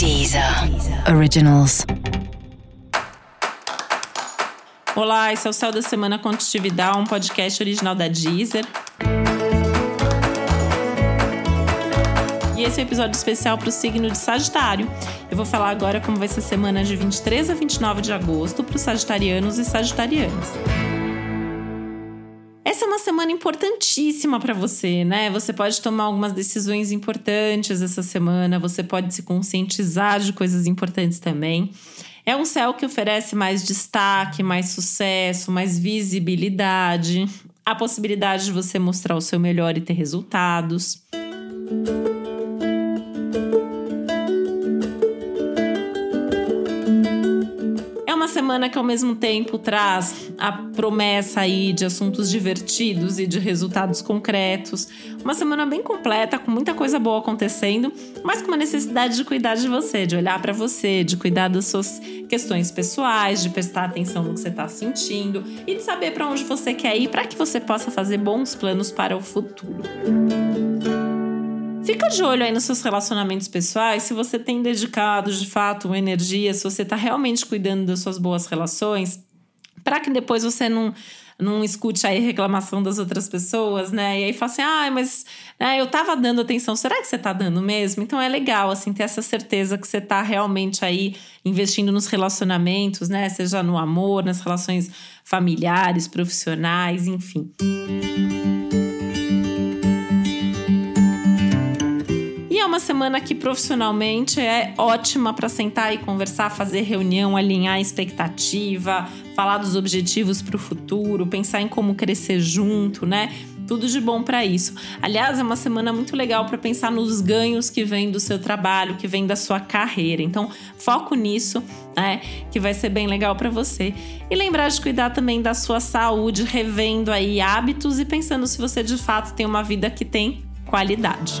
Deezer Originals. Olá, esse é o Céu da Semana Contitividade, um podcast original da Deezer. E esse é um episódio especial para o signo de Sagitário. Eu vou falar agora como vai ser a semana de 23 a 29 de agosto para os sagitarianos e sagitarianas. Essa é uma semana importantíssima para você, né? Você pode tomar algumas decisões importantes essa semana, você pode se conscientizar de coisas importantes também. É um céu que oferece mais destaque, mais sucesso, mais visibilidade, a possibilidade de você mostrar o seu melhor e ter resultados. Semana que ao mesmo tempo traz a promessa aí de assuntos divertidos e de resultados concretos. Uma semana bem completa, com muita coisa boa acontecendo, mas com uma necessidade de cuidar de você, de olhar para você, de cuidar das suas questões pessoais, de prestar atenção no que você está sentindo e de saber para onde você quer ir para que você possa fazer bons planos para o futuro. Fica de olho aí nos seus relacionamentos pessoais, se você tem dedicado de fato uma energia, se você está realmente cuidando das suas boas relações, para que depois você não não escute aí reclamação das outras pessoas, né? E aí fala assim, ah, mas né, eu tava dando atenção, será que você tá dando mesmo? Então é legal, assim, ter essa certeza que você tá realmente aí investindo nos relacionamentos, né? Seja no amor, nas relações familiares, profissionais, enfim. uma semana que profissionalmente é ótima para sentar e conversar, fazer reunião, alinhar expectativa, falar dos objetivos para o futuro, pensar em como crescer junto, né? Tudo de bom para isso. Aliás, é uma semana muito legal para pensar nos ganhos que vêm do seu trabalho, que vem da sua carreira. Então, foco nisso, né? Que vai ser bem legal para você. E lembrar de cuidar também da sua saúde, revendo aí hábitos e pensando se você de fato tem uma vida que tem qualidade.